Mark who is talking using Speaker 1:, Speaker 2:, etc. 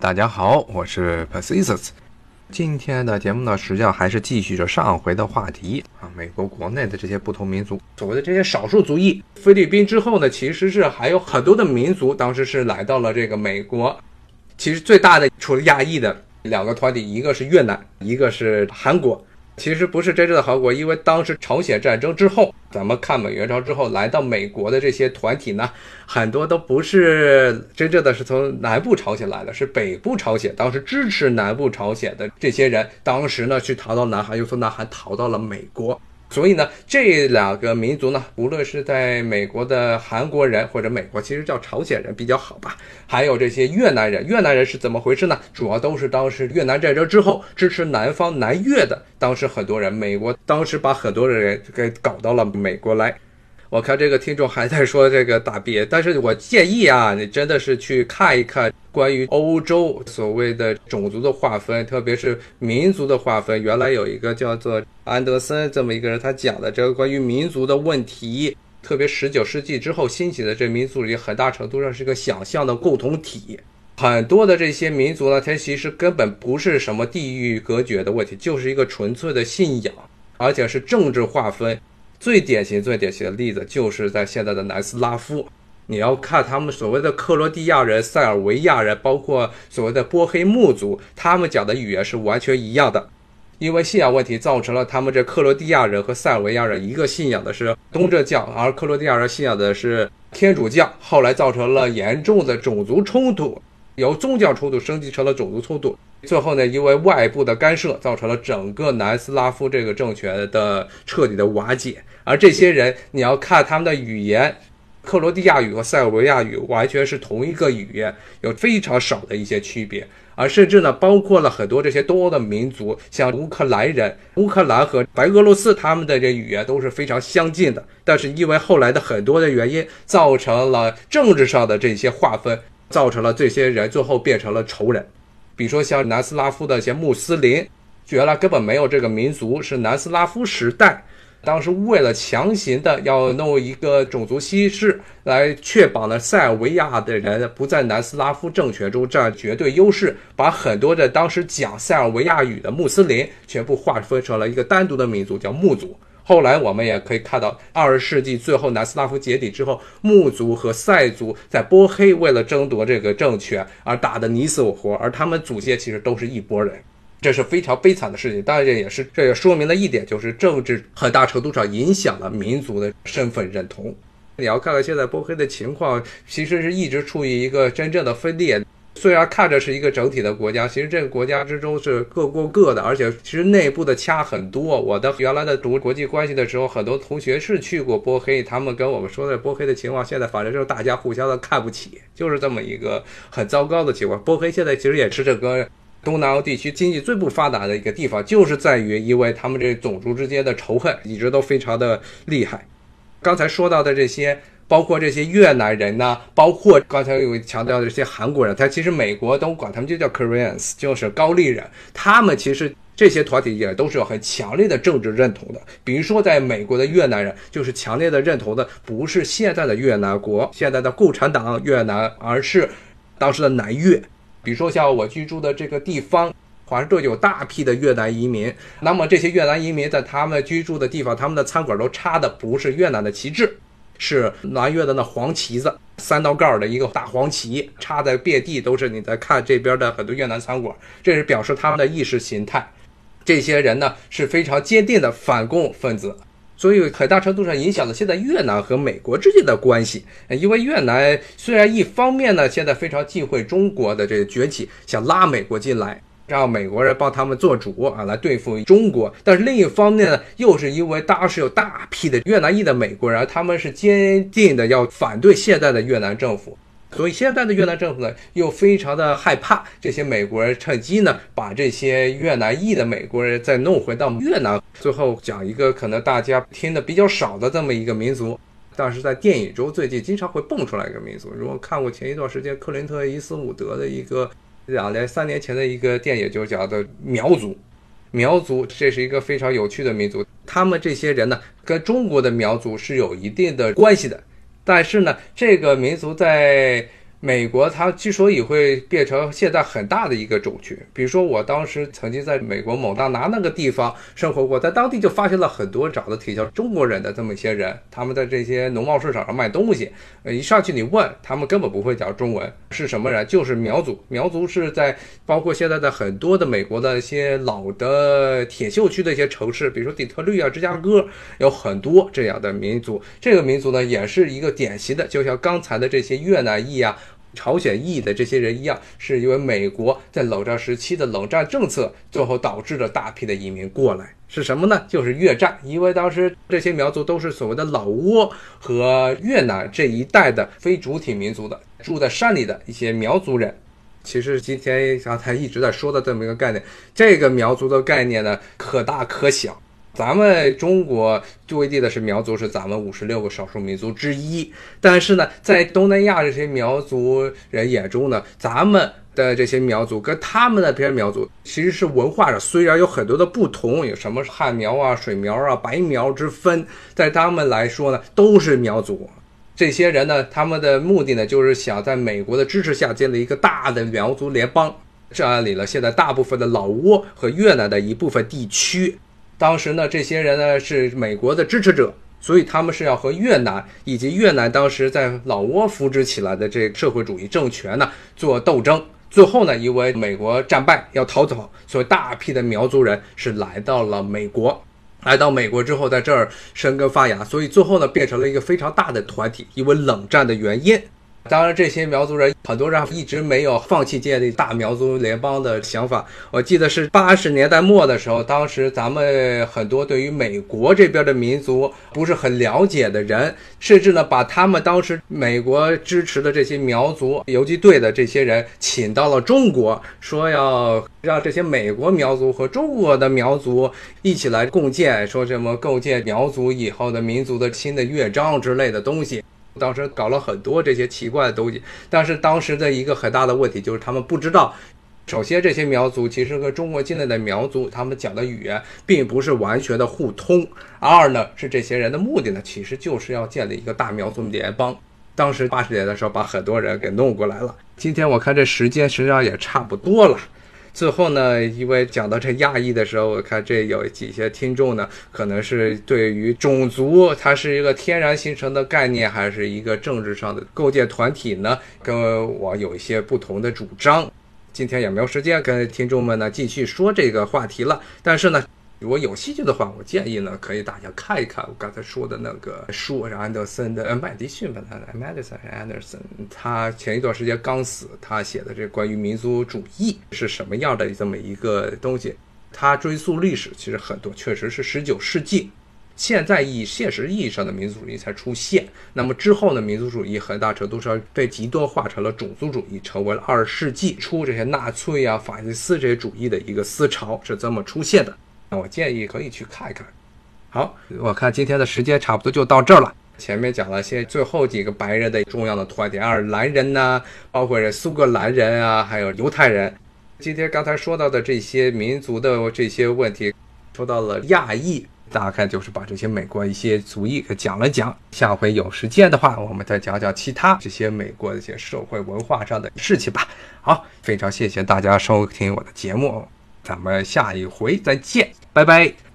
Speaker 1: 大家好，我是 Pacisus。今天的节目呢，实际上还是继续着上回的话题啊。美国国内的这些不同民族，所谓的这些少数族裔，菲律宾之后呢，其实是还有很多的民族，当时是来到了这个美国。其实最大的除了亚裔的两个团体，一个是越南，一个是韩国。其实不是真正的韩国，因为当时朝鲜战争之后，咱们抗美援朝之后来到美国的这些团体呢，很多都不是真正的是从南部朝鲜来的，是北部朝鲜。当时支持南部朝鲜的这些人，当时呢去逃到南韩，又从南韩逃到了美国。所以呢，这两个民族呢，无论是在美国的韩国人或者美国，其实叫朝鲜人比较好吧。还有这些越南人，越南人是怎么回事呢？主要都是当时越南战争之后支持南方南越的，当时很多人，美国当时把很多的人给搞到了美国来。我看这个听众还在说这个大鳖，但是我建议啊，你真的是去看一看关于欧洲所谓的种族的划分，特别是民族的划分。原来有一个叫做安德森这么一个人，他讲的这个关于民族的问题，特别十九世纪之后兴起的这民族里，很大程度上是一个想象的共同体。很多的这些民族呢，它其实根本不是什么地域隔绝的问题，就是一个纯粹的信仰，而且是政治划分。最典型、最典型的例子就是在现在的南斯拉夫，你要看他们所谓的克罗地亚人、塞尔维亚人，包括所谓的波黑穆族，他们讲的语言是完全一样的。因为信仰问题造成了他们这克罗地亚人和塞尔维亚人一个信仰的是东正教，而克罗地亚人信仰的是天主教，后来造成了严重的种族冲突，由宗教冲突升级成了种族冲突。最后呢，因为外部的干涉，造成了整个南斯拉夫这个政权的彻底的瓦解。而这些人，你要看他们的语言，克罗地亚语和塞尔维亚语完全是同一个语言，有非常少的一些区别。而甚至呢，包括了很多这些东欧的民族，像乌克兰人，乌克兰和白俄罗斯他们的这语言都是非常相近的。但是因为后来的很多的原因，造成了政治上的这些划分，造成了这些人最后变成了仇人。比如说像南斯拉夫的一些穆斯林，原来根本没有这个民族，是南斯拉夫时代，当时为了强行的要弄一个种族稀释，来确保呢塞尔维亚的人不在南斯拉夫政权中占绝对优势，把很多的当时讲塞尔维亚语的穆斯林全部划分成了一个单独的民族，叫穆族。后来我们也可以看到，二十世纪最后南斯拉夫解体之后，穆族和塞族在波黑为了争夺这个政权而打得你死我活，而他们祖先其实都是一拨人，这是非常悲惨的事情。当然，这也是这也说明了一点，就是政治很大程度上影响了民族的身份认同。你要看看现在波黑的情况，其实是一直处于一个真正的分裂。虽然看着是一个整体的国家，其实这个国家之中是各过各的，而且其实内部的掐很多。我的原来的读国际关系的时候，很多同学是去过波黑，他们跟我们说的波黑的情况，现在反正就是大家互相的看不起，就是这么一个很糟糕的情况。波黑现在其实也是整个东南欧地区经济最不发达的一个地方，就是在于因为他们这种族之间的仇恨一直都非常的厉害。刚才说到的这些。包括这些越南人呢，包括刚才有强调的这些韩国人，他其实美国都管他们就叫 Koreans，就是高丽人。他们其实这些团体也都是有很强烈的政治认同的。比如说，在美国的越南人就是强烈的认同的，不是现在的越南国、现在的共产党越南，而是当时的南越。比如说，像我居住的这个地方，华盛顿有大批的越南移民。那么这些越南移民在他们居住的地方，他们的餐馆都插的不是越南的旗帜。是南越的那黄旗子，三道杠的一个大黄旗，插在遍地都是。你在看这边的很多越南餐馆，这是表示他们的意识形态。这些人呢是非常坚定的反共分子，所以很大程度上影响了现在越南和美国之间的关系。因为越南虽然一方面呢现在非常忌讳中国的这个崛起，想拉美国进来。让美国人帮他们做主啊，来对付中国。但是另一方面呢，又是因为当时有大批的越南裔的美国人，他们是坚定的要反对现在的越南政府，所以现在的越南政府呢，又非常的害怕这些美国人趁机呢，把这些越南裔的美国人再弄回到越南。最后讲一个可能大家听的比较少的这么一个民族，但是在电影中最近经常会蹦出来一个民族。如果看过前一段时间克林特·伊斯伍德的一个。两年、三年前的一个电影就讲的苗族，苗族这是一个非常有趣的民族。他们这些人呢，跟中国的苗族是有一定的关系的。但是呢，这个民族在美国它之所以会变成现在很大的一个种群，比如说我当时曾经在美国蒙大拿那个地方生活过，在当地就发现了很多长得挺像中国人的这么一些人，他们在这些农贸市场上卖东西，呃，一上去你问他们根本不会讲中文，是什么人？就是苗族。苗族是在包括现在的很多的美国的一些老的铁锈区的一些城市，比如说底特律啊、芝加哥，有很多这样的民族。这个民族呢，也是一个典型的，就像刚才的这些越南裔啊。朝鲜裔的这些人一样，是因为美国在冷战时期的冷战政策，最后导致了大批的移民过来。是什么呢？就是越战，因为当时这些苗族都是所谓的老挝和越南这一带的非主体民族的，住在山里的一些苗族人。其实今天刚才一直在说的这么一个概念，这个苗族的概念呢，可大可小。咱们中国最为地的是苗族，是咱们五十六个少数民族之一。但是呢，在东南亚这些苗族人眼中呢，咱们的这些苗族跟他们那边苗族其实是文化上虽然有很多的不同，有什么汉苗啊、水苗啊、白苗之分，在他们来说呢，都是苗族。这些人呢，他们的目的呢，就是想在美国的支持下建立一个大的苗族联邦，占领了现在大部分的老挝和越南的一部分地区。当时呢，这些人呢是美国的支持者，所以他们是要和越南以及越南当时在老挝扶植起来的这社会主义政权呢做斗争。最后呢，因为美国战败要逃走，所以大批的苗族人是来到了美国。来到美国之后，在这儿生根发芽，所以最后呢变成了一个非常大的团体。因为冷战的原因。当然，这些苗族人很多人一直没有放弃建立大苗族联邦的想法。我记得是八十年代末的时候，当时咱们很多对于美国这边的民族不是很了解的人，甚至呢把他们当时美国支持的这些苗族游击队的这些人请到了中国，说要让这些美国苗族和中国的苗族一起来共建，说什么构建苗族以后的民族的新的乐章之类的东西。当时搞了很多这些奇怪的东西，但是当时的一个很大的问题就是他们不知道，首先这些苗族其实和中国境内的苗族他们讲的语言并不是完全的互通。二呢是这些人的目的呢，其实就是要建立一个大苗族联邦。当时八十年的时候把很多人给弄过来了。今天我看这时间实际上也差不多了。最后呢，因为讲到这亚裔的时候，我看这有几些听众呢，可能是对于种族它是一个天然形成的概念，还是一个政治上的构建团体呢，跟我有一些不同的主张。今天也没有时间跟听众们呢继续说这个话题了，但是呢。如果有兴趣的话，我建议呢，可以大家看一看我刚才说的那个书，是安德森的，呃，麦迪逊吧，他的 Madison Anderson，他前一段时间刚死，他写的这关于民族主义是什么样的这么一个东西，他追溯历史，其实很多确实是十九世纪，现在以现实意义上的民族主义才出现，那么之后呢，民族主义很大程度上被极端化成了种族主义，成为了二十世纪初这些纳粹啊、法西斯这些主义的一个思潮，是这么出现的。我建议可以去看一看。好，我看今天的时间差不多就到这儿了。前面讲了些最后几个白人的重要的团体，爱尔兰人呐，包括苏格兰人啊，还有犹太人。今天刚才说到的这些民族的这些问题，说到了亚裔，大概就是把这些美国一些族裔给讲了讲。下回有时间的话，我们再讲讲其他这些美国的一些社会文化上的事情吧。好，非常谢谢大家收听我的节目。咱们下一回再见，拜拜。